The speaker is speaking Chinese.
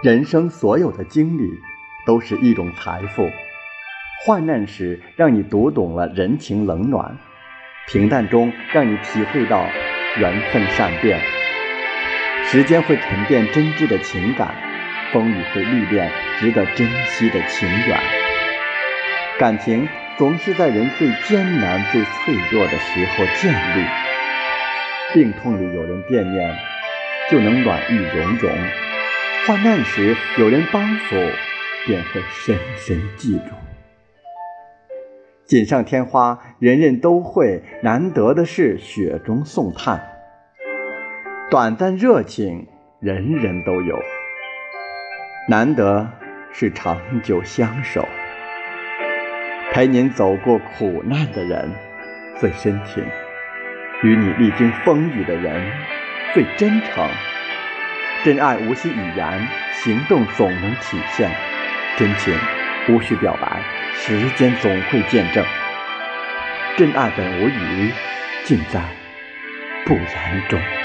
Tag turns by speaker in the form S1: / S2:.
S1: 人生所有的经历都是一种财富。患难时让你读懂了人情冷暖，平淡中让你体会到缘分善变。时间会沉淀真挚的情感，风雨会历练值得珍惜的情缘。感情总是在人最艰难、最脆弱的时候建立。病痛里有人惦念，就能暖意融融；患难时有人帮扶，便会深深记住。锦上添花，人人都会；难得的是雪中送炭。短暂热情，人人都有；难得是长久相守。陪您走过苦难的人最深情，与你历经风雨的人最真诚。真爱无需语言，行动总能体现；真情无需表白。时间总会见证，真爱本无语，尽在不言中。